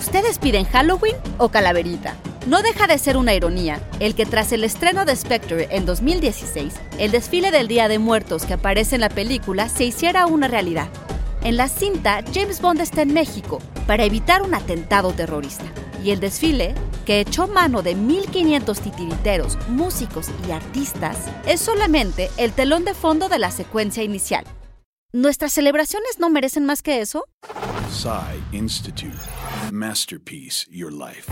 ¿Ustedes piden Halloween o calaverita? No deja de ser una ironía el que tras el estreno de Spectre en 2016, el desfile del Día de Muertos que aparece en la película se hiciera una realidad. En la cinta, James Bond está en México para evitar un atentado terrorista. Y el desfile, que echó mano de 1.500 titiriteros, músicos y artistas, es solamente el telón de fondo de la secuencia inicial. ¿Nuestras celebraciones no merecen más que eso? Institute. Masterpiece Your Life.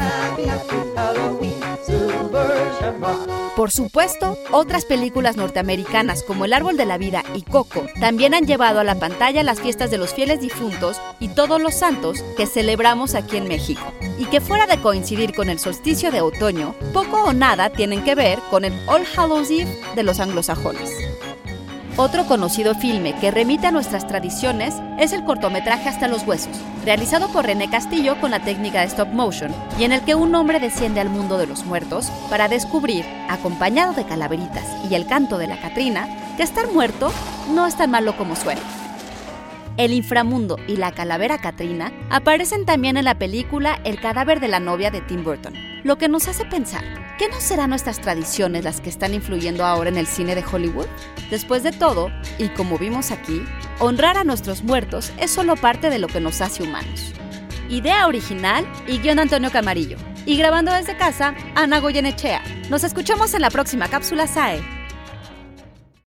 Por supuesto, otras películas norteamericanas como El Árbol de la Vida y Coco también han llevado a la pantalla las fiestas de los fieles difuntos y todos los santos que celebramos aquí en México. Y que fuera de coincidir con el solsticio de otoño, poco o nada tienen que ver con el All Hallows Eve de los anglosajones. Otro conocido filme que remite a nuestras tradiciones es el cortometraje Hasta los Huesos, realizado por René Castillo con la técnica de stop motion, y en el que un hombre desciende al mundo de los muertos para descubrir, acompañado de calaveritas y el canto de la Catrina, que estar muerto no es tan malo como suena. El inframundo y la calavera Catrina aparecen también en la película El cadáver de la novia de Tim Burton, lo que nos hace pensar ¿Qué no serán nuestras tradiciones las que están influyendo ahora en el cine de Hollywood? Después de todo, y como vimos aquí, honrar a nuestros muertos es solo parte de lo que nos hace humanos. Idea original y guion Antonio Camarillo. Y grabando desde casa, Ana Goyenechea. Nos escuchamos en la próxima cápsula SAE.